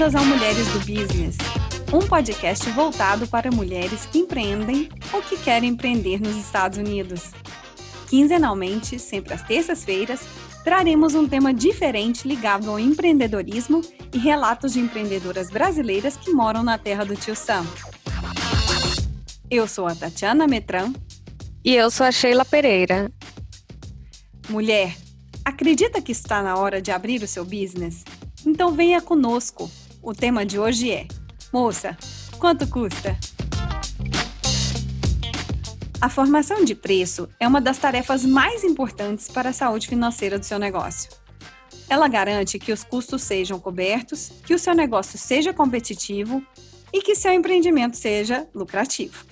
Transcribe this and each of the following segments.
Bem-vindas ao Mulheres do Business, um podcast voltado para mulheres que empreendem ou que querem empreender nos Estados Unidos. Quinzenalmente, sempre às terças-feiras, traremos um tema diferente ligado ao empreendedorismo e relatos de empreendedoras brasileiras que moram na terra do tio Sam. Eu sou a Tatiana Metran. E eu sou a Sheila Pereira. Mulher, acredita que está na hora de abrir o seu business? Então venha conosco. O tema de hoje é: Moça, quanto custa? A formação de preço é uma das tarefas mais importantes para a saúde financeira do seu negócio. Ela garante que os custos sejam cobertos, que o seu negócio seja competitivo e que seu empreendimento seja lucrativo.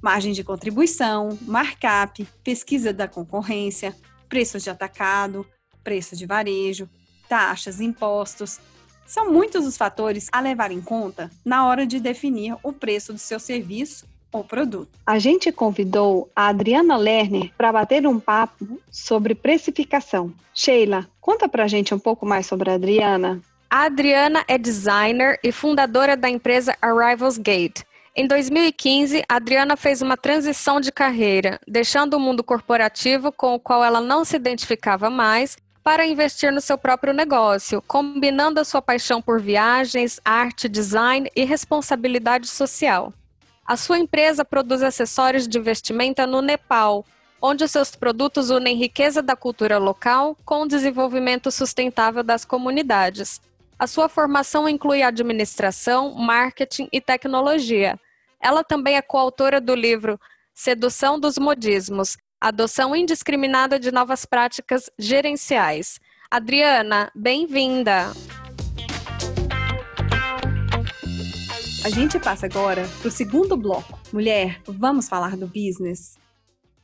Margem de contribuição, markup, pesquisa da concorrência, preços de atacado, preço de varejo, taxas, impostos. São muitos os fatores a levar em conta na hora de definir o preço do seu serviço ou produto. A gente convidou a Adriana Lerner para bater um papo sobre precificação. Sheila, conta pra gente um pouco mais sobre a Adriana. A Adriana é designer e fundadora da empresa Arrivals Gate. Em 2015, a Adriana fez uma transição de carreira, deixando o mundo corporativo com o qual ela não se identificava mais para investir no seu próprio negócio, combinando a sua paixão por viagens, arte, design e responsabilidade social. A sua empresa produz acessórios de vestimenta no Nepal, onde seus produtos unem riqueza da cultura local com o desenvolvimento sustentável das comunidades. A sua formação inclui administração, marketing e tecnologia. Ela também é coautora do livro Sedução dos Modismos Adoção indiscriminada de novas práticas gerenciais. Adriana, bem-vinda! A gente passa agora para o segundo bloco. Mulher, vamos falar do business?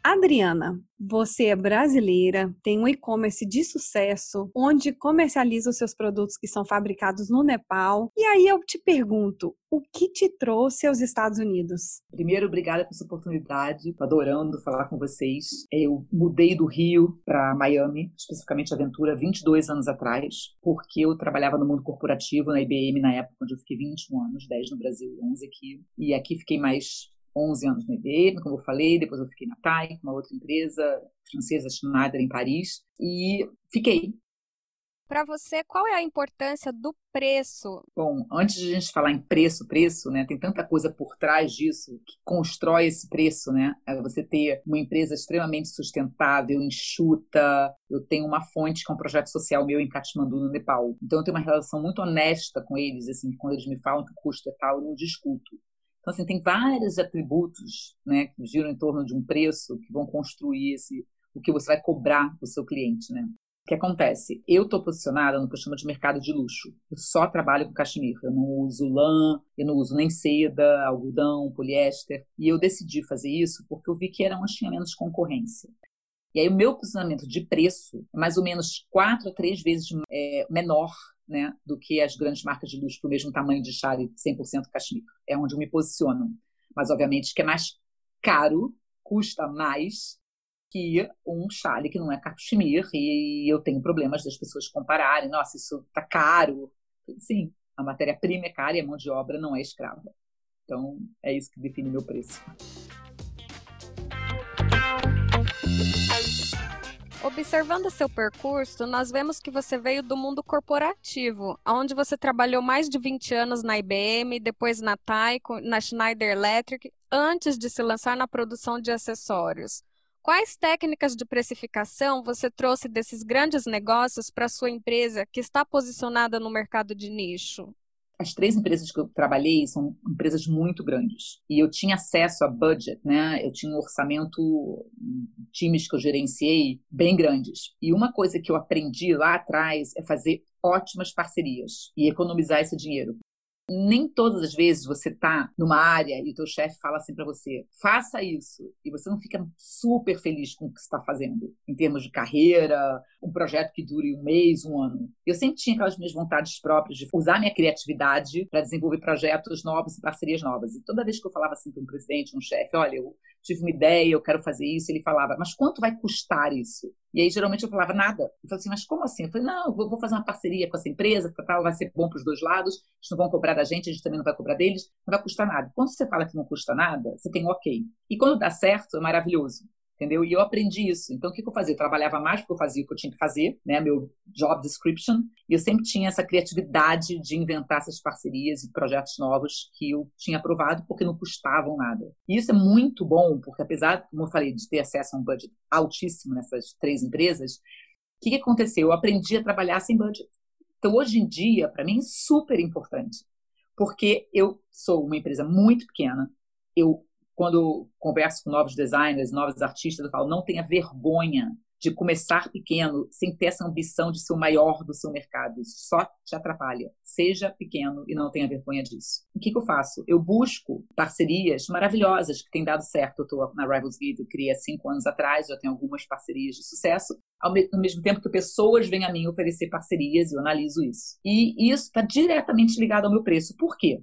Adriana, você é brasileira, tem um e-commerce de sucesso, onde comercializa os seus produtos que são fabricados no Nepal. E aí eu te pergunto, o que te trouxe aos Estados Unidos? Primeiro, obrigada por essa oportunidade. Tô adorando falar com vocês. Eu mudei do Rio para Miami, especificamente Aventura, 22 anos atrás, porque eu trabalhava no mundo corporativo na IBM na época, onde eu fiquei 21 anos, 10 no Brasil, 11 aqui. E aqui fiquei mais 11 anos no IBM, como eu falei, depois eu fiquei na TAI, uma outra empresa francesa, Schneider, em Paris, e fiquei. Para você, qual é a importância do preço? Bom, antes de a gente falar em preço, preço, né, tem tanta coisa por trás disso que constrói esse preço, né? É você ter uma empresa extremamente sustentável, enxuta. Eu tenho uma fonte que é um projeto social meu em Katmandu, no Nepal. Então eu tenho uma relação muito honesta com eles, assim, quando eles me falam que o custo é tal, eu não discuto. Então, assim, tem vários atributos né, que giram em torno de um preço que vão construir esse, o que você vai cobrar do seu cliente. Né? O que acontece? Eu estou posicionada no que eu chamo de mercado de luxo. Eu só trabalho com cachemir. Eu não uso lã, eu não uso nem seda, algodão, poliéster. E eu decidi fazer isso porque eu vi que era onde tinha menos concorrência. E aí o meu posicionamento de preço é mais ou menos quatro a três vezes é, menor né, do que as grandes marcas de luxo para o mesmo tamanho de chale 100% cachemir. É onde eu me posiciono. Mas, obviamente, que é mais caro, custa mais que um chale que não é cachemir e eu tenho problemas das pessoas compararem. Nossa, isso está caro. Sim, a matéria-prima é cara e a mão de obra não é escrava. Então, é isso que define meu preço. Observando seu percurso, nós vemos que você veio do mundo corporativo, onde você trabalhou mais de 20 anos na IBM, depois na Taiko, na Schneider Electric, antes de se lançar na produção de acessórios. Quais técnicas de precificação você trouxe desses grandes negócios para sua empresa que está posicionada no mercado de nicho? As três empresas que eu trabalhei são empresas muito grandes. E eu tinha acesso a budget, né? Eu tinha um orçamento, times que eu gerenciei bem grandes. E uma coisa que eu aprendi lá atrás é fazer ótimas parcerias e economizar esse dinheiro nem todas as vezes você está numa área e o teu chefe fala assim para você, faça isso, e você não fica super feliz com o que está fazendo, em termos de carreira, um projeto que dure um mês, um ano. Eu sempre tinha aquelas minhas vontades próprias de usar minha criatividade para desenvolver projetos novos e parcerias novas. E toda vez que eu falava assim para um presidente, um chefe, olha, eu tive uma ideia, eu quero fazer isso, ele falava, mas quanto vai custar isso? E aí, geralmente, eu falava nada. Eu falei assim, mas como assim? Eu falei, não, eu vou fazer uma parceria com essa empresa, tal, vai ser bom para os dois lados, eles não vão cobrar da gente, a gente também não vai cobrar deles, não vai custar nada. Quando você fala que não custa nada, você tem um ok. E quando dá certo, é maravilhoso entendeu? E eu aprendi isso. Então, o que, eu fazia? Eu trabalhava mais porque eu fazia o que eu tinha que fazer, né? Meu job description. E eu sempre tinha essa criatividade de inventar essas parcerias e projetos novos que eu tinha aprovado porque não custavam nada. E isso é muito bom, porque apesar, como eu falei, de ter acesso a um budget altíssimo nessas três empresas, o que, que aconteceu? Eu aprendi a trabalhar sem budget. Então, hoje em dia, para mim, é super importante. Porque eu sou uma empresa muito pequena, eu quando converso com novos designers, novos artistas, eu falo, não tenha vergonha de começar pequeno, sem ter essa ambição de ser o maior do seu mercado. Isso só te atrapalha. Seja pequeno e não tenha vergonha disso. O que, que eu faço? Eu busco parcerias maravilhosas que têm dado certo. Eu estou na Rivals Guide, eu criei há cinco anos atrás, já tenho algumas parcerias de sucesso. Ao mesmo tempo que pessoas vêm a mim oferecer parcerias, eu analiso isso. E isso está diretamente ligado ao meu preço. Por quê?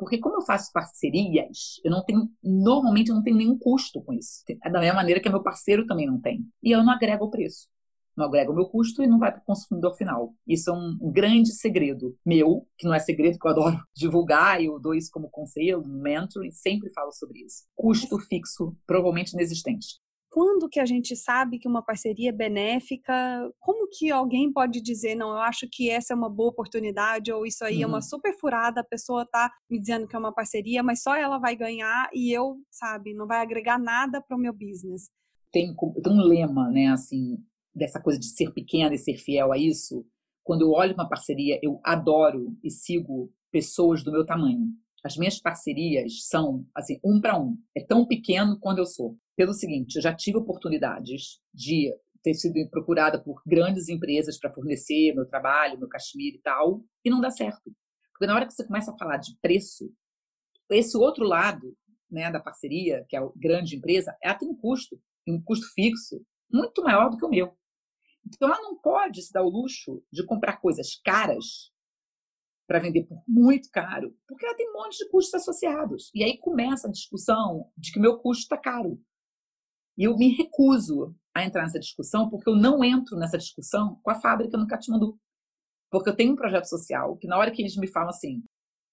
Porque como eu faço parcerias, eu não tenho, normalmente eu não tenho nenhum custo com isso. Da mesma maneira que meu parceiro também não tem. E eu não agrego o preço. Não agrego o meu custo e não vai para o consumidor final. Isso é um grande segredo meu, que não é segredo que eu adoro divulgar, eu dou isso como conselho, no mentoring, sempre falo sobre isso. Custo fixo, provavelmente inexistente quando que a gente sabe que uma parceria é benéfica? Como que alguém pode dizer, não, eu acho que essa é uma boa oportunidade, ou isso aí uhum. é uma uhum. super furada, a pessoa tá me dizendo que é uma parceria, mas só ela vai ganhar e eu, sabe, não vai agregar nada para o meu business. Tem, tem um lema, né, assim, dessa coisa de ser pequena e ser fiel a isso. Quando eu olho uma parceria, eu adoro e sigo pessoas do meu tamanho. As minhas parcerias são, assim, um para um. É tão pequeno quando eu sou pelo seguinte: eu já tive oportunidades de ter sido procurada por grandes empresas para fornecer meu trabalho, meu cachemir e tal, e não dá certo. Porque na hora que você começa a falar de preço, esse outro lado né, da parceria, que é a grande empresa, ela tem um custo, um custo fixo muito maior do que o meu. Então ela não pode se dar o luxo de comprar coisas caras para vender por muito caro, porque ela tem um monte de custos associados. E aí começa a discussão de que meu custo está caro. E eu me recuso a entrar nessa discussão porque eu não entro nessa discussão com a fábrica no Katmandu. Porque eu tenho um projeto social que na hora que eles me falam assim,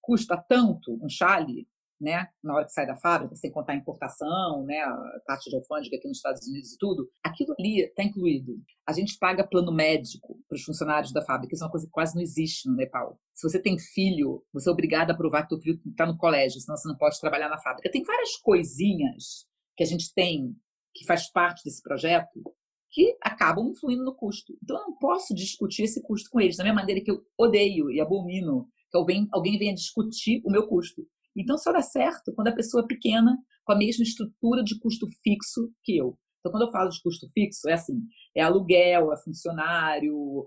custa tanto um chale, né, na hora que sai da fábrica, sem contar a importação, né, a taxa de alfândega aqui nos Estados Unidos e tudo, aquilo ali está incluído. A gente paga plano médico para os funcionários da fábrica, isso é uma coisa que quase não existe no Nepal. Se você tem filho, você é obrigado a provar que o filho está no colégio, senão você não pode trabalhar na fábrica. Tem várias coisinhas que a gente tem que faz parte desse projeto que acabam influindo no custo. Então, eu não posso discutir esse custo com eles, da mesma maneira que eu odeio e abomino que alguém, alguém venha discutir o meu custo. Então, só dá certo quando a pessoa é pequena, com a mesma estrutura de custo fixo que eu. Então, quando eu falo de custo fixo, é assim: é aluguel, é funcionário,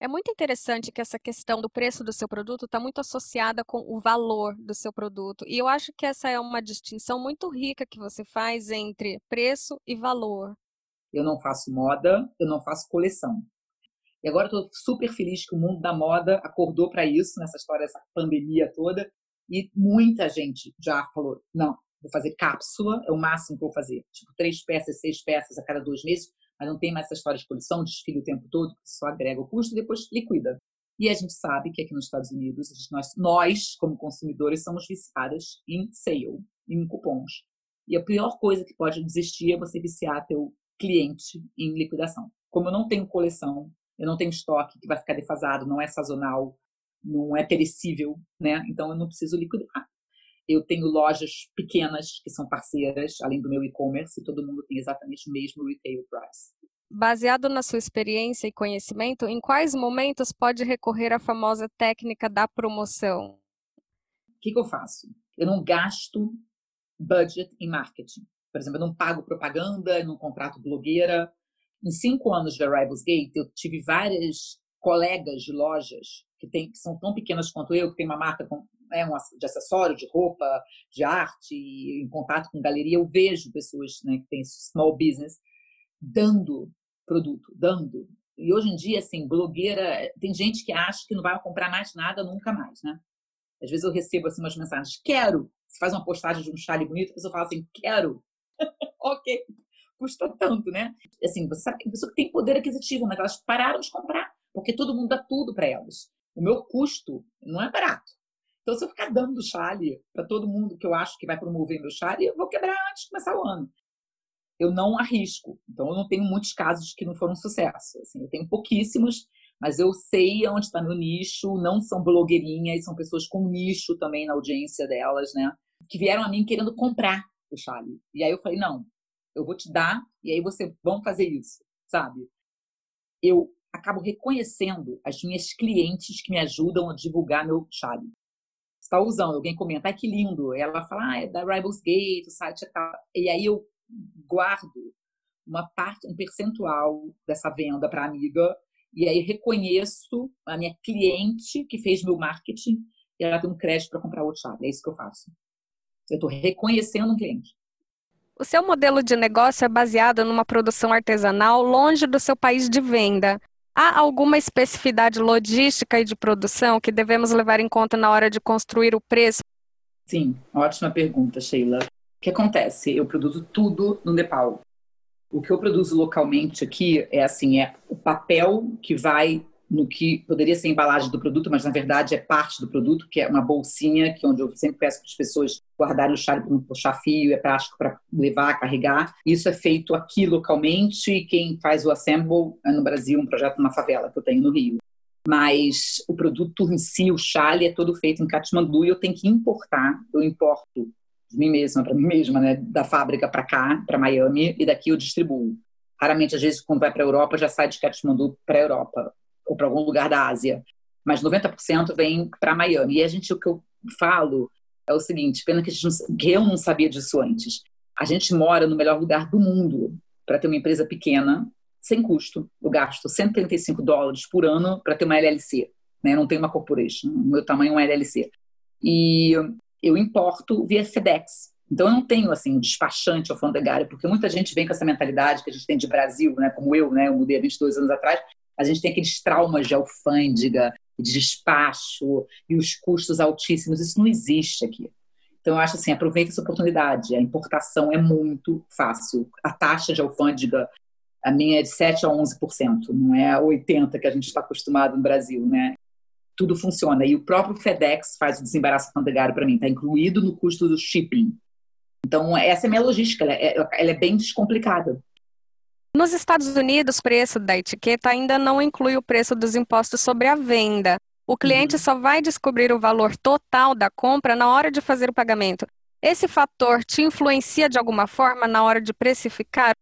é muito interessante que essa questão do preço do seu produto está muito associada com o valor do seu produto. E eu acho que essa é uma distinção muito rica que você faz entre preço e valor. Eu não faço moda, eu não faço coleção. E agora estou super feliz que o mundo da moda acordou para isso, nessa história, essa pandemia toda. E muita gente já falou: não, vou fazer cápsula, é o máximo que eu vou fazer. Tipo, três peças, seis peças a cada dois meses mas não tem mais essa história de coleção, desfile o tempo todo, só agrega o custo e depois liquida. E a gente sabe que aqui nos Estados Unidos, nós, nós, como consumidores, somos viciadas em sale, em cupons. E a pior coisa que pode existir é você viciar teu cliente em liquidação. Como eu não tenho coleção, eu não tenho estoque que vai ficar defasado, não é sazonal, não é perecível, né? Então eu não preciso liquidar. Eu tenho lojas pequenas que são parceiras, além do meu e-commerce, e todo mundo tem exatamente o mesmo retail price. Baseado na sua experiência e conhecimento, em quais momentos pode recorrer à famosa técnica da promoção? O que, que eu faço? Eu não gasto budget em marketing. Por exemplo, eu não pago propaganda, eu não contrato blogueira. Em cinco anos de Arrivals Gate, eu tive várias colegas de lojas que, tem, que são tão pequenas quanto eu, que tem uma marca com né, um, de acessório, de roupa, de arte, em contato com galeria, eu vejo pessoas né, que têm small business dando produto, dando. E hoje em dia, assim, blogueira, tem gente que acha que não vai comprar mais nada nunca mais, né? Às vezes eu recebo assim umas mensagens, quero. Você faz uma postagem de um chale bonito, a pessoa fala assim, quero. ok. custa tanto, né? Assim, você sabe que tem poder aquisitivo, mas elas pararam de comprar, porque todo mundo dá tudo para elas. O meu custo não é barato. Então, se eu ficar dando chale para todo mundo que eu acho que vai promover meu chale, eu vou quebrar antes de começar o ano. Eu não arrisco. Então, eu não tenho muitos casos que não foram sucesso. Assim, eu tenho pouquíssimos, mas eu sei onde está meu nicho. Não são blogueirinhas, são pessoas com nicho também na audiência delas, né? Que vieram a mim querendo comprar o chale. E aí eu falei, não, eu vou te dar e aí você vamos fazer isso, sabe? Eu acabo reconhecendo as minhas clientes que me ajudam a divulgar meu chale está usando, alguém comenta, ai que lindo, ela fala, ah, é da Rivals Gate, o site é tal. E aí eu guardo uma parte, um percentual dessa venda para amiga, e aí reconheço a minha cliente que fez meu marketing e ela tem um crédito para comprar outro chave. É isso que eu faço. Eu estou reconhecendo um cliente. O seu modelo de negócio é baseado numa produção artesanal longe do seu país de venda. Há alguma especificidade logística e de produção que devemos levar em conta na hora de construir o preço? Sim, ótima pergunta, Sheila. O que acontece? Eu produzo tudo no Nepal. O que eu produzo localmente aqui é assim, é o papel que vai no que poderia ser embalagem do produto, mas na verdade é parte do produto, que é uma bolsinha, que é onde eu sempre peço para as pessoas guardarem o não puxar fio, é prático para levar, carregar. Isso é feito aqui localmente e quem faz o assemble é no Brasil, um projeto numa favela que eu tenho no Rio. Mas o produto em si, o chale, é todo feito em Katmandu e eu tenho que importar. Eu importo de mim mesma, para mim mesma, né, da fábrica para cá, para Miami, e daqui eu distribuo. Raramente, às vezes, quando vai para a Europa, já sai de Katmandu para a Europa ou para algum lugar da Ásia, mas 90% vem para Miami. E a gente, o que eu falo é o seguinte: pena que, não, que eu não sabia disso antes. A gente mora no melhor lugar do mundo para ter uma empresa pequena, sem custo. Eu gasto 135 dólares por ano para ter uma LLC. Né? Não tem uma corporation. O meu tamanho é uma LLC. E eu importo via FedEx. Então eu não tenho assim um despachante alfandegário, porque muita gente vem com essa mentalidade que a gente tem de Brasil, né, como eu, né, eu mudei há 22 anos atrás, a gente tem aqueles traumas de alfândega, de despacho e os custos altíssimos. Isso não existe aqui. Então, eu acho assim, aproveita essa oportunidade. A importação é muito fácil. A taxa de alfândega, a minha é de 7 a 11%, não é 80% que a gente está acostumado no Brasil, né? Tudo funciona. E o próprio FedEx faz o desembaraço alfandegário para mim, está incluído no custo do shipping. Então, essa é a minha logística, ela é, ela é bem descomplicada. Nos Estados Unidos, o preço da etiqueta ainda não inclui o preço dos impostos sobre a venda. O cliente uhum. só vai descobrir o valor total da compra na hora de fazer o pagamento. Esse fator te influencia de alguma forma na hora de precificar?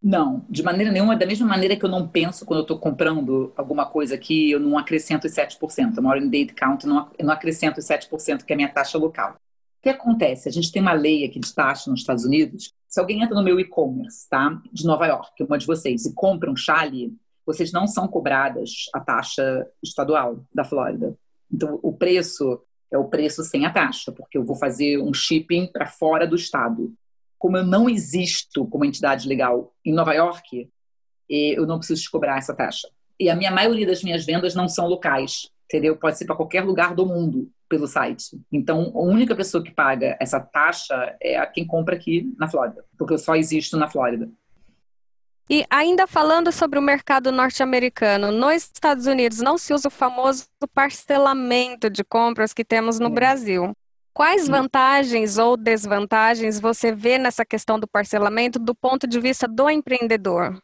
Não, de maneira nenhuma. Da mesma maneira que eu não penso quando eu estou comprando alguma coisa aqui, eu não acrescento os 7%. Eu moro em date count, eu não acrescento os 7% que é a minha taxa local. O que acontece? A gente tem uma lei aqui de taxa nos Estados Unidos. Se alguém entra no meu e-commerce, tá? De Nova York, uma de vocês, e compra um chale, vocês não são cobradas a taxa estadual da Flórida. Então, o preço é o preço sem a taxa, porque eu vou fazer um shipping para fora do estado. Como eu não existo como entidade legal em Nova York, eu não preciso te cobrar essa taxa. E a minha maioria das minhas vendas não são locais, entendeu? Pode ser para qualquer lugar do mundo pelo site. Então, a única pessoa que paga essa taxa é a quem compra aqui na Flórida, porque eu só existo na Flórida. E ainda falando sobre o mercado norte-americano, nos Estados Unidos não se usa o famoso parcelamento de compras que temos no é. Brasil. Quais vantagens ou desvantagens você vê nessa questão do parcelamento do ponto de vista do empreendedor?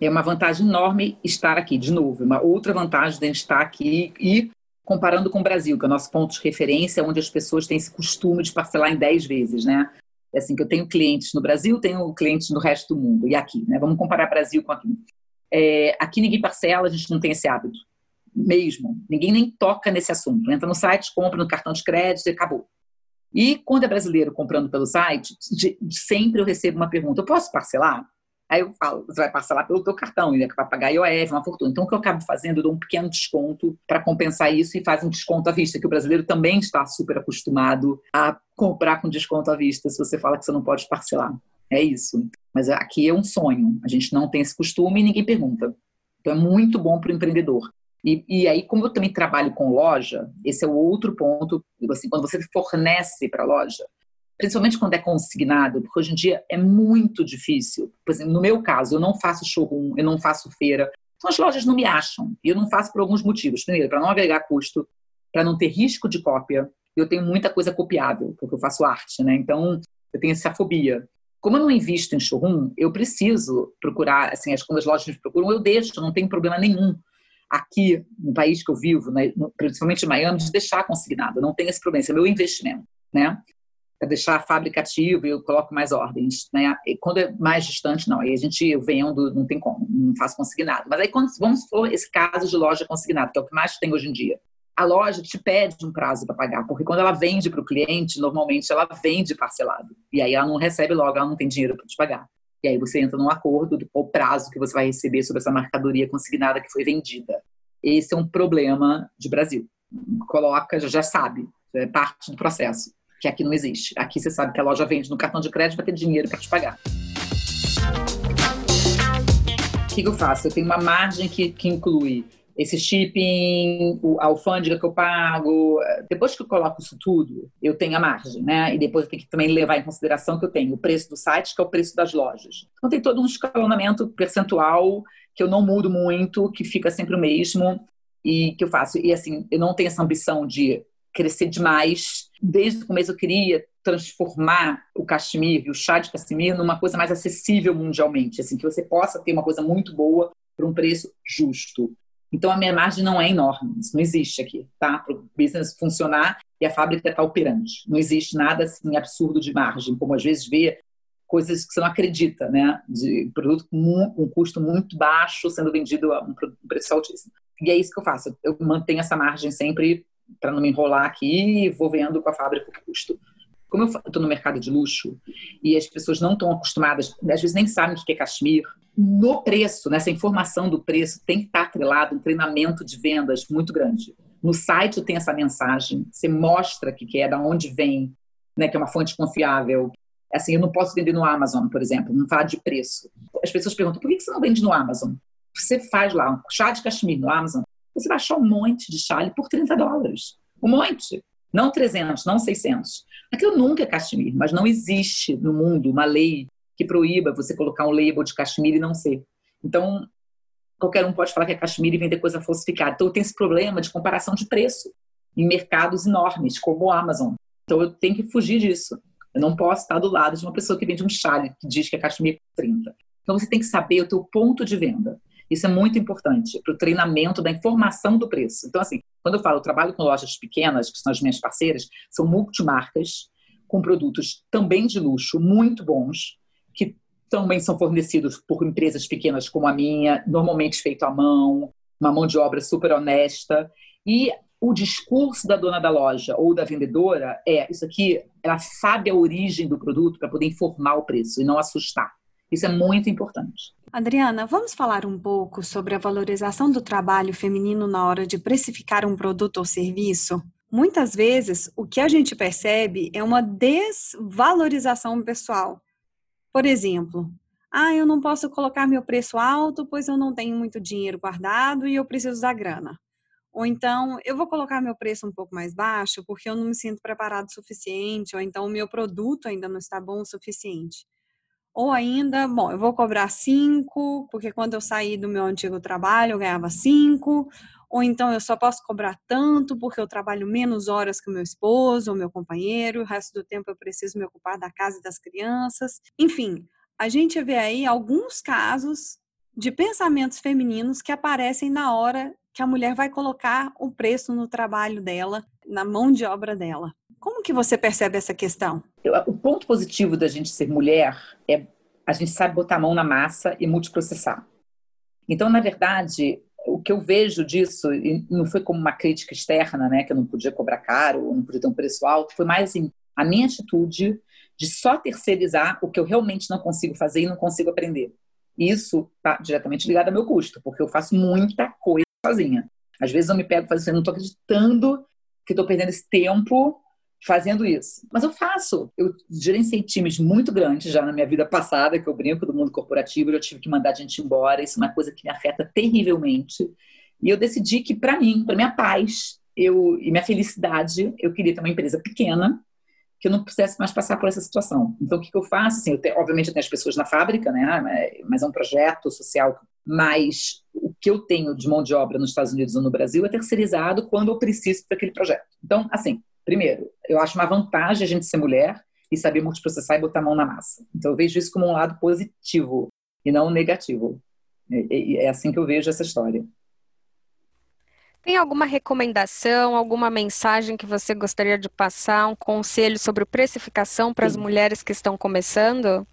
É uma vantagem enorme estar aqui, de novo. Uma outra vantagem de estar aqui e comparando com o Brasil, que é o nosso ponto de referência, onde as pessoas têm esse costume de parcelar em 10 vezes, né? É assim que eu tenho clientes no Brasil, tenho clientes no resto do mundo e aqui, né? Vamos comparar Brasil com aqui. É, aqui ninguém parcela, a gente não tem esse hábito, mesmo. Ninguém nem toca nesse assunto. Entra no site, compra no cartão de crédito e acabou. E quando é brasileiro comprando pelo site, de, de sempre eu recebo uma pergunta: eu posso parcelar? Aí eu falo, você vai parcelar pelo teu cartão, ele vai pagar IOF, uma fortuna. Então, o que eu acabo fazendo, eu dou um pequeno desconto para compensar isso e faz um desconto à vista, que o brasileiro também está super acostumado a comprar com desconto à vista, se você fala que você não pode parcelar. É isso. Mas aqui é um sonho. A gente não tem esse costume e ninguém pergunta. Então, é muito bom para o empreendedor. E, e, aí, como eu também trabalho com loja, esse é o outro ponto. Assim, quando você fornece para a loja, principalmente quando é consignado, porque hoje em dia é muito difícil. Por exemplo, no meu caso, eu não faço showroom, eu não faço feira, então as lojas não me acham. E eu não faço por alguns motivos. Primeiro, para não agregar custo, para não ter risco de cópia. Eu tenho muita coisa copiável, porque eu faço arte, né? Então, eu tenho essa fobia. Como eu não invisto em showroom, eu preciso procurar, assim, as, quando as lojas me procuram, eu deixo, não tem problema nenhum aqui no país que eu vivo, né, principalmente em Miami, de deixar consignado. Não tem esse problema, esse é meu investimento, né? É deixar a fábrica ativa e eu coloco mais ordens, né? E quando é mais distante, não. Aí a gente, vendo, não tem como, não faço consignado. Mas aí, quando, vamos for esse caso de loja consignado, que é o que mais tem hoje em dia a loja te pede um prazo para pagar, porque quando ela vende para o cliente, normalmente ela vende parcelado. E aí ela não recebe logo, ela não tem dinheiro para te pagar. E aí você entra num acordo do o prazo que você vai receber sobre essa mercadoria consignada que foi vendida. Esse é um problema de Brasil. Coloca, já sabe, é parte do processo, que aqui não existe. Aqui você sabe que a loja vende no cartão de crédito vai ter dinheiro para te pagar. O que eu faço? Eu tenho uma margem que, que inclui esse shipping, a alfândega que eu pago. Depois que eu coloco isso tudo, eu tenho a margem, né? E depois eu tenho que também levar em consideração que eu tenho o preço do site, que é o preço das lojas. Então tem todo um escalonamento percentual que eu não mudo muito, que fica sempre o mesmo e que eu faço. E assim, eu não tenho essa ambição de crescer demais. Desde o começo eu queria transformar o cachemir, o chá de cachemir, numa coisa mais acessível mundialmente, assim, que você possa ter uma coisa muito boa por um preço justo. Então a minha margem não é enorme, isso não existe aqui, tá? Para o business funcionar e a fábrica está operante. Não existe nada assim absurdo de margem, como às vezes vê coisas que você não acredita, né? De produto com um custo muito baixo sendo vendido a um preço altíssimo. E é isso que eu faço. Eu mantenho essa margem sempre para não me enrolar aqui vou vendo com a fábrica o custo. Como eu estou no mercado de luxo e as pessoas não estão acostumadas, às vezes nem sabem o que é cachemir, no preço, nessa informação do preço, tem que estar atrelado um treinamento de vendas muito grande. No site tem essa mensagem, você mostra que é, da onde vem, né, que é uma fonte confiável. Assim, eu não posso vender no Amazon, por exemplo, não falar de preço. As pessoas perguntam, por que você não vende no Amazon? Você faz lá um chá de cachemir no Amazon, você vai achar um monte de chá por 30 dólares. Um monte. Não 300, não 600. Aquilo nunca é cachemir, mas não existe no mundo uma lei que proíba você colocar um label de cachemira e não ser. Então, qualquer um pode falar que é cachemira e vender coisa falsificada. Então, tenho esse problema de comparação de preço em mercados enormes, como o Amazon. Então, eu tenho que fugir disso. Eu não posso estar do lado de uma pessoa que vende um chale que diz que é cachemira 30. Então, você tem que saber o teu ponto de venda. Isso é muito importante para o treinamento da informação do preço. Então, assim, quando eu falo, eu trabalho com lojas pequenas, que são as minhas parceiras, são multimarcas, com produtos também de luxo, muito bons, que também são fornecidos por empresas pequenas como a minha, normalmente feito à mão, uma mão de obra super honesta. E o discurso da dona da loja ou da vendedora é: isso aqui, ela sabe a origem do produto para poder informar o preço e não assustar. Isso é muito importante. Adriana, vamos falar um pouco sobre a valorização do trabalho feminino na hora de precificar um produto ou serviço? Muitas vezes, o que a gente percebe é uma desvalorização pessoal por exemplo, ah, eu não posso colocar meu preço alto, pois eu não tenho muito dinheiro guardado e eu preciso da grana. Ou então, eu vou colocar meu preço um pouco mais baixo porque eu não me sinto preparado o suficiente, ou então o meu produto ainda não está bom o suficiente. Ou ainda, bom, eu vou cobrar cinco, porque quando eu saí do meu antigo trabalho eu ganhava cinco, ou então eu só posso cobrar tanto porque eu trabalho menos horas que o meu esposo ou meu companheiro, o resto do tempo eu preciso me ocupar da casa e das crianças. Enfim, a gente vê aí alguns casos de pensamentos femininos que aparecem na hora que a mulher vai colocar o preço no trabalho dela, na mão de obra dela. Como que você percebe essa questão? O ponto positivo da gente ser mulher é a gente sabe botar a mão na massa e multiprocessar. Então, na verdade, o que eu vejo disso, e não foi como uma crítica externa, né, que eu não podia cobrar caro, não podia ter um preço alto, foi mais assim, a minha atitude de só terceirizar o que eu realmente não consigo fazer e não consigo aprender. Isso está diretamente ligado ao meu custo, porque eu faço muita coisa sozinha. Às vezes eu me pego fazendo, eu não estou acreditando que estou perdendo esse tempo fazendo isso. Mas eu faço. Eu gerenciei times muito grandes já na minha vida passada, que eu brinco do mundo corporativo, eu tive que mandar gente embora. Isso é uma coisa que me afeta terrivelmente. E eu decidi que, para mim, para minha paz eu, e minha felicidade, eu queria ter uma empresa pequena, que eu não precisasse mais passar por essa situação. Então, o que, que eu faço? Assim, eu te, obviamente, eu tenho as pessoas na fábrica, né? Mas é um projeto social. Mas o que eu tenho de mão de obra nos Estados Unidos ou no Brasil é terceirizado quando eu preciso daquele projeto. Então, assim, primeiro, eu acho uma vantagem a gente ser mulher e saber multiprocessar e botar a mão na massa. Então, eu vejo isso como um lado positivo e não negativo. É, é assim que eu vejo essa história. Tem alguma recomendação, alguma mensagem que você gostaria de passar, um conselho sobre precificação para as mulheres que estão começando?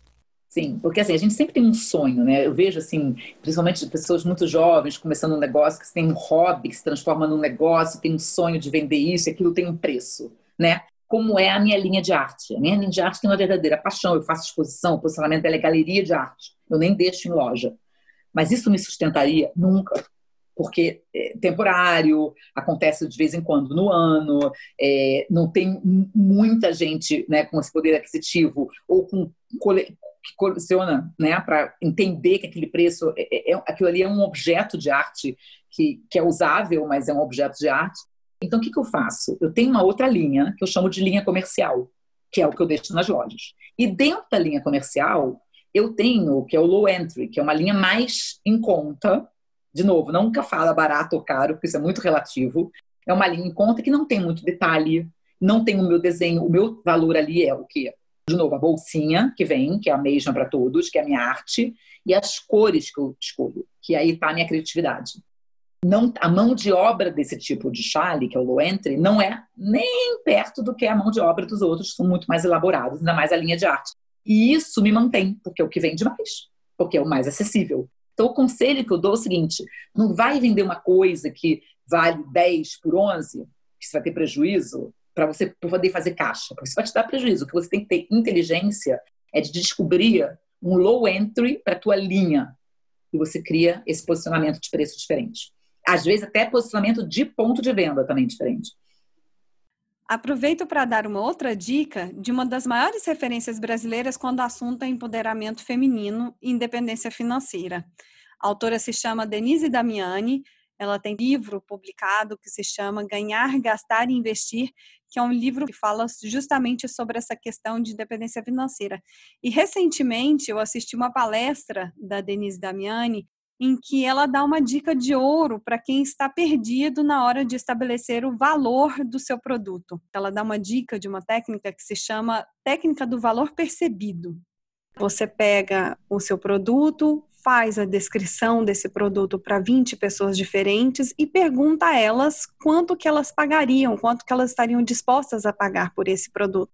Sim, porque assim, a gente sempre tem um sonho, né? Eu vejo assim, principalmente pessoas muito jovens começando um negócio que tem um hobby, que se transforma num negócio, tem um sonho de vender isso, e aquilo tem um preço, né? Como é a minha linha de arte? A minha linha de arte tem uma verdadeira paixão, eu faço exposição, o posicionamento dela é galeria de arte. Eu nem deixo em loja. Mas isso me sustentaria? Nunca porque é temporário, acontece de vez em quando no ano, é, não tem muita gente né, com esse poder aquisitivo ou com que coleciona né, para entender que aquele preço, é, é, é, aquilo ali é um objeto de arte que, que é usável, mas é um objeto de arte. Então, o que, que eu faço? Eu tenho uma outra linha que eu chamo de linha comercial, que é o que eu deixo nas lojas. E dentro da linha comercial, eu tenho o que é o low entry, que é uma linha mais em conta, de novo, nunca fala barato ou caro, porque isso é muito relativo. É uma linha em conta que não tem muito detalhe, não tem o meu desenho, o meu valor ali é o quê? De novo, a bolsinha que vem, que é a mesma para todos, que é a minha arte, e as cores que eu escolho, que aí está a minha criatividade. Não, a mão de obra desse tipo de chale, que é o low entry, não é nem perto do que é a mão de obra dos outros, são muito mais elaborados, ainda mais a linha de arte. E isso me mantém, porque é o que vende mais, porque é o mais acessível. Então, o conselho que eu dou é o seguinte: não vai vender uma coisa que vale 10 por 11, que você vai ter prejuízo, para você poder fazer caixa, porque isso vai te dar prejuízo. O que você tem que ter inteligência é de descobrir um low entry para a tua linha e você cria esse posicionamento de preço diferente. Às vezes até posicionamento de ponto de venda também diferente. Aproveito para dar uma outra dica de uma das maiores referências brasileiras quando o assunto é empoderamento feminino e independência financeira. A autora se chama Denise Damiani, ela tem livro publicado que se chama Ganhar, Gastar e Investir, que é um livro que fala justamente sobre essa questão de independência financeira. E recentemente eu assisti uma palestra da Denise Damiani em que ela dá uma dica de ouro para quem está perdido na hora de estabelecer o valor do seu produto. Ela dá uma dica de uma técnica que se chama técnica do valor percebido. Você pega o seu produto, faz a descrição desse produto para 20 pessoas diferentes e pergunta a elas quanto que elas pagariam, quanto que elas estariam dispostas a pagar por esse produto.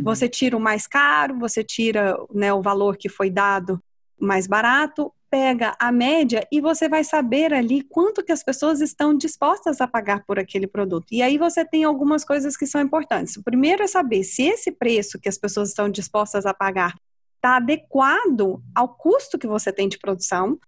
Você tira o mais caro, você tira né, o valor que foi dado mais barato pega a média e você vai saber ali quanto que as pessoas estão dispostas a pagar por aquele produto. E aí você tem algumas coisas que são importantes. O primeiro é saber se esse preço que as pessoas estão dispostas a pagar está adequado ao custo que você tem de produção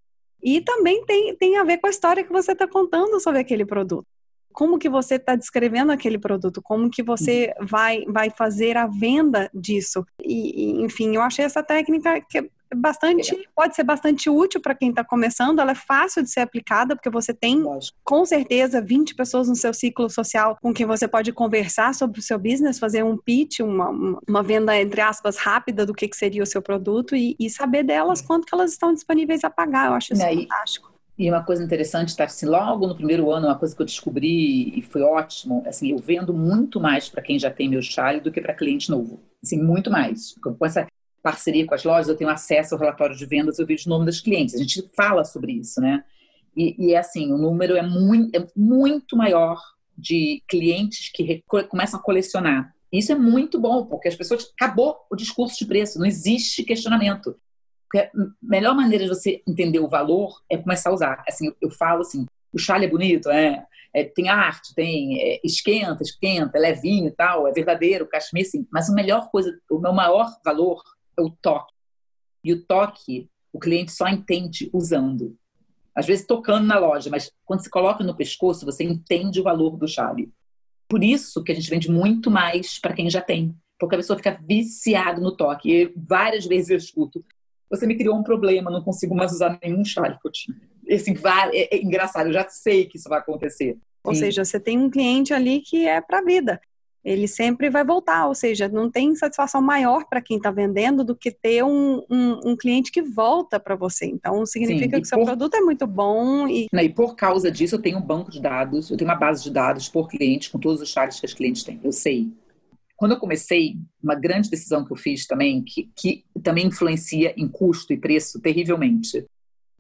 e também tem, tem a ver com a história que você está contando sobre aquele produto. Como que você está descrevendo aquele produto? Como que você vai, vai fazer a venda disso? E, e, enfim, eu achei essa técnica que é bastante, é. pode ser bastante útil para quem está começando, ela é fácil de ser aplicada, porque você tem, Lógico. com certeza, 20 pessoas no seu ciclo social com quem você pode conversar sobre o seu business, fazer um pitch, uma, uma venda, entre aspas, rápida do que, que seria o seu produto e, e saber delas quanto que elas estão disponíveis a pagar. Eu acho isso é, fantástico. E uma coisa interessante, tá, assim, logo no primeiro ano, uma coisa que eu descobri e foi ótimo, assim, eu vendo muito mais para quem já tem meu chale do que para cliente novo. Assim, muito mais. Com essa parceria com as lojas, eu tenho acesso ao relatório de vendas, eu vejo o nome dos clientes. A gente fala sobre isso, né? E, e é assim, o número é muito, é muito maior de clientes que começam a colecionar. Isso é muito bom, porque as pessoas. Acabou o discurso de preço, não existe questionamento. Porque a melhor maneira de você entender o valor é começar a usar. Assim, eu, eu falo assim: o chale é bonito, é, é tem arte, tem é, esquenta, esquenta, é levinho e tal, é verdadeiro, cachemir, sim. Mas a melhor coisa, o meu maior valor é o toque. E o toque, o cliente só entende usando. Às vezes tocando na loja, mas quando se coloca no pescoço, você entende o valor do chale. Por isso que a gente vende muito mais para quem já tem. Porque a pessoa fica viciada no toque. E várias vezes eu escuto. Você me criou um problema, não consigo mais usar nenhum chale que eu tinha. E, assim, é, é engraçado, eu já sei que isso vai acontecer. Ou Sim. seja, você tem um cliente ali que é para a vida. Ele sempre vai voltar, ou seja, não tem satisfação maior para quem está vendendo do que ter um, um, um cliente que volta para você. Então, significa Sim, que o seu por... produto é muito bom. E... e por causa disso, eu tenho um banco de dados, eu tenho uma base de dados por cliente, com todos os chats que os clientes têm. Eu sei. Quando eu comecei, uma grande decisão que eu fiz também, que, que também influencia em custo e preço terrivelmente.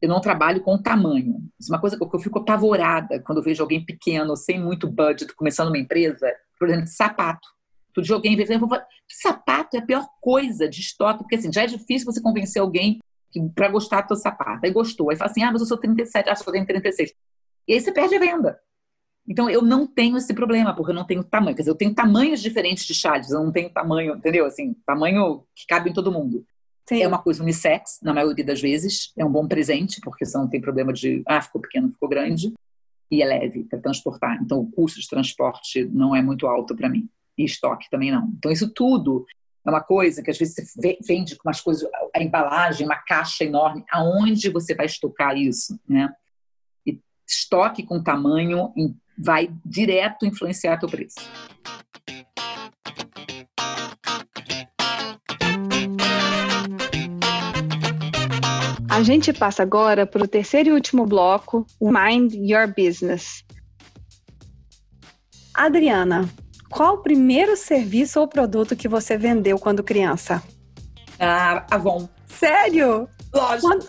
Eu não trabalho com tamanho. Isso é uma coisa que eu fico apavorada quando eu vejo alguém pequeno, sem muito budget, começando uma empresa por exemplo, sapato. Tu de alguém vê, sapato é a pior coisa de estoque, porque assim, já é difícil você convencer alguém para gostar do teu sapato. Aí gostou, aí fala assim, ah, mas eu sou 37, ah, eu tenho 36. E aí você perde a venda. Então eu não tenho esse problema, porque eu não tenho tamanho. Quer dizer, eu tenho tamanhos diferentes de chales, eu não tenho tamanho, entendeu? Assim, tamanho que cabe em todo mundo. Sim. É uma coisa unissex, na maioria das vezes. É um bom presente, porque você não tem problema de, ah, ficou pequeno, ficou grande e é leve para transportar. Então, o custo de transporte não é muito alto para mim. E estoque também não. Então, isso tudo é uma coisa que às vezes você vende com umas coisas, a embalagem, uma caixa enorme. Aonde você vai estocar isso, né? E estoque com tamanho vai direto influenciar teu preço. A gente passa agora para o terceiro e último bloco, o Mind Your Business. Adriana, qual o primeiro serviço ou produto que você vendeu quando criança? A Avon. Sério? Lógico.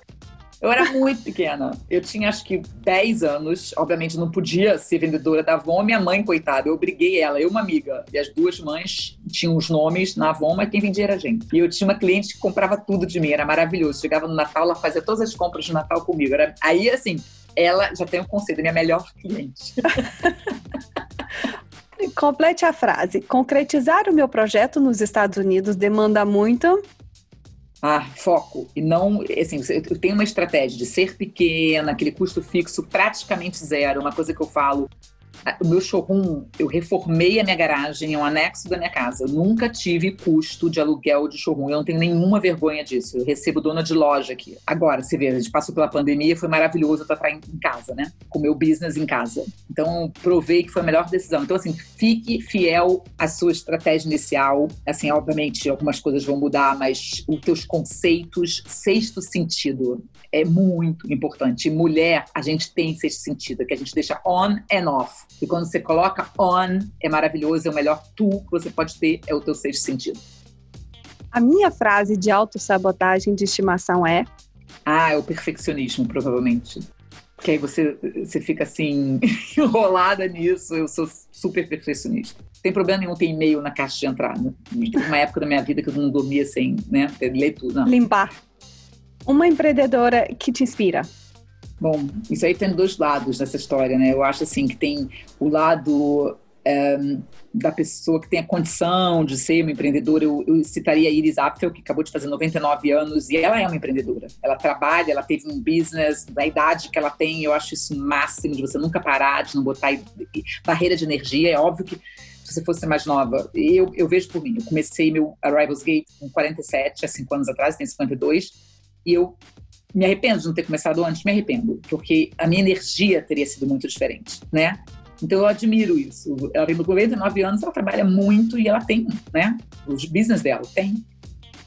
Eu era muito pequena. Eu tinha acho que 10 anos. Obviamente não podia ser vendedora da Avon. Minha mãe, coitada, eu obriguei ela, eu uma amiga. E as duas mães tinham os nomes na Avon, mas quem vendia era a gente. E eu tinha uma cliente que comprava tudo de mim, era maravilhoso. Chegava no Natal, ela fazia todas as compras de Natal comigo. Era... Aí, assim, ela já tem um conselho, minha melhor cliente. Complete a frase. Concretizar o meu projeto nos Estados Unidos demanda muito ah, foco. E não, assim, eu tenho uma estratégia de ser pequena, aquele custo fixo praticamente zero, uma coisa que eu falo o meu showroom, eu reformei a minha garagem, é um anexo da minha casa. Eu nunca tive custo de aluguel de showroom. Eu não tenho nenhuma vergonha disso. Eu recebo dona de loja aqui. Agora, você vê, a gente passou pela pandemia, foi maravilhoso estar em casa, né? Com o meu business em casa. Então, provei que foi a melhor decisão. Então, assim, fique fiel à sua estratégia inicial. Assim, obviamente, algumas coisas vão mudar, mas os teus conceitos, sexto sentido, é muito importante. Mulher, a gente tem sexto sentido, que a gente deixa on and off. E quando você coloca on, é maravilhoso, é o melhor tu que você pode ter, é o teu sexto sentido. A minha frase de autossabotagem de estimação é? Ah, é o perfeccionismo, provavelmente. Porque aí você, você fica assim, enrolada nisso. Eu sou super perfeccionista. Tem problema nenhum ter e-mail na caixa de entrada. Uma época da minha vida que eu não dormia sem né, ler tudo. Não. Limpar. Uma empreendedora que te inspira? Bom, isso aí tem dois lados nessa história, né? Eu acho assim que tem o lado é, da pessoa que tem a condição de ser uma empreendedora. Eu, eu citaria a Iris Apfel, que acabou de fazer 99 anos, e ela é uma empreendedora. Ela trabalha, ela teve um business da idade que ela tem. Eu acho isso máximo, de você nunca parar, de não botar barreira de energia. É óbvio que se você fosse mais nova, eu, eu vejo por mim. Eu comecei meu Arrivals Gate com 47, há 5 anos atrás, tem 52 e eu me arrependo de não ter começado antes, me arrependo, porque a minha energia teria sido muito diferente, né? Então eu admiro isso. Ela tem 99 anos, ela trabalha muito e ela tem, né? Os business dela tem.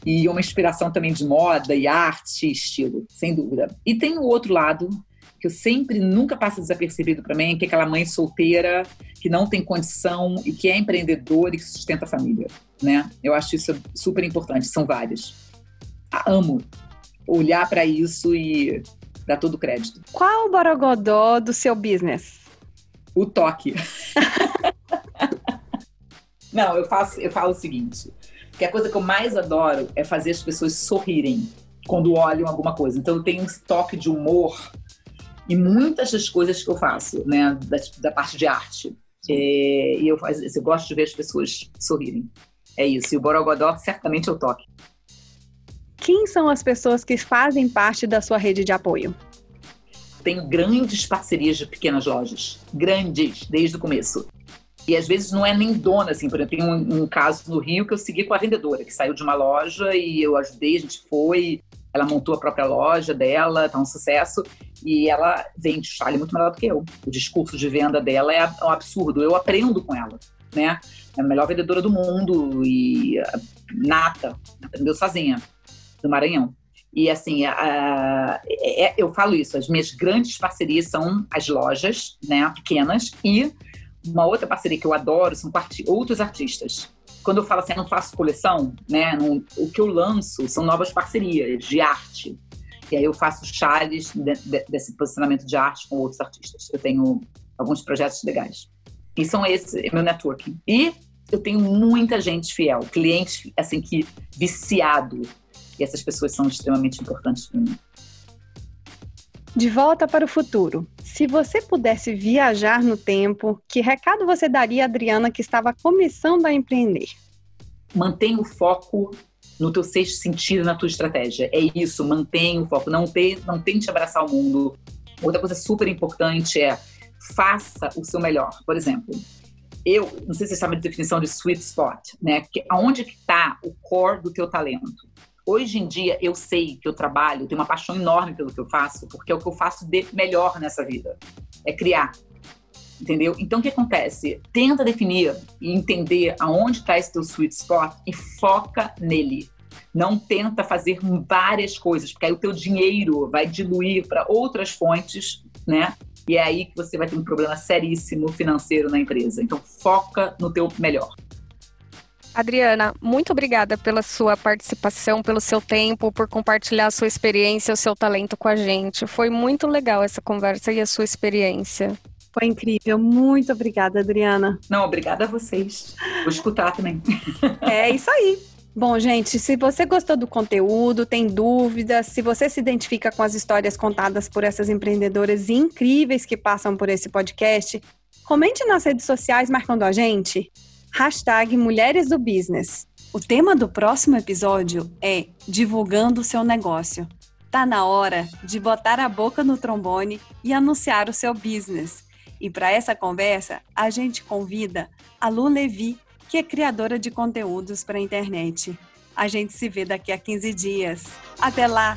E uma inspiração também de moda e arte estilo, sem dúvida. E tem o outro lado que eu sempre nunca passa desapercebido para mim, que é aquela mãe solteira que não tem condição e que é empreendedora e que sustenta a família, né? Eu acho isso super importante. São várias. amo olhar para isso e dar todo o crédito. Qual o borogodó do seu business? O toque. Não, eu faço, eu falo o seguinte, que a coisa que eu mais adoro é fazer as pessoas sorrirem quando olham alguma coisa. Então eu tenho um toque de humor em muitas das coisas que eu faço, né, da, da parte de arte. É, e eu, faz, eu gosto de ver as pessoas sorrirem. É isso. E o Borogodó certamente é o toque. Quem são as pessoas que fazem parte da sua rede de apoio? Tenho grandes parcerias de pequenas lojas, grandes, desde o começo. E às vezes não é nem dona, assim, por exemplo, tem um, um, caso no Rio que eu segui com a vendedora, que saiu de uma loja e eu ajudei, a gente foi, ela montou a própria loja dela, tá um sucesso, e ela vende chale muito melhor do que eu. O discurso de venda dela é um absurdo, eu aprendo com ela. né? É a melhor vendedora do mundo e uh, nata, aprendeu sozinha, do Maranhão. E assim, uh, é, eu falo isso, as minhas grandes parcerias são as lojas, né, pequenas, e uma outra parceria que eu adoro são outros artistas. Quando eu falo assim, eu não faço coleção, né, não, o que eu lanço são novas parcerias de arte. E aí eu faço chales de, de, desse posicionamento de arte com outros artistas. Eu tenho alguns projetos legais. E são esse é meu networking. E eu tenho muita gente fiel, cliente assim que viciado. E essas pessoas são extremamente importantes para mim. De volta para o futuro. Se você pudesse viajar no tempo, que recado você daria a Adriana que estava começando a empreender? Mantenha o foco no teu sexto sentido, na tua estratégia. É isso, mantenha o foco. Não, te, não tente abraçar o mundo. Outra coisa super importante é faça o seu melhor. Por exemplo, eu, não sei se você sabe a definição de sweet spot, né? Que, aonde que está o core do teu talento? Hoje em dia, eu sei que eu trabalho, tenho uma paixão enorme pelo que eu faço, porque é o que eu faço de melhor nessa vida. É criar. Entendeu? Então, o que acontece? Tenta definir e entender aonde está esse teu sweet spot e foca nele. Não tenta fazer várias coisas, porque aí o teu dinheiro vai diluir para outras fontes, né? E é aí que você vai ter um problema seríssimo financeiro na empresa. Então, foca no teu melhor. Adriana, muito obrigada pela sua participação, pelo seu tempo, por compartilhar a sua experiência, o seu talento com a gente. Foi muito legal essa conversa e a sua experiência. Foi incrível. Muito obrigada, Adriana. Não, obrigada a vocês. Vou escutar também. É isso aí. Bom, gente, se você gostou do conteúdo, tem dúvidas, se você se identifica com as histórias contadas por essas empreendedoras incríveis que passam por esse podcast, comente nas redes sociais marcando a gente hashtag Mulheres do Business. O tema do próximo episódio é Divulgando o seu negócio. Tá na hora de botar a boca no trombone e anunciar o seu business. E para essa conversa, a gente convida a Lu Levi, que é criadora de conteúdos para a internet. A gente se vê daqui a 15 dias. Até lá!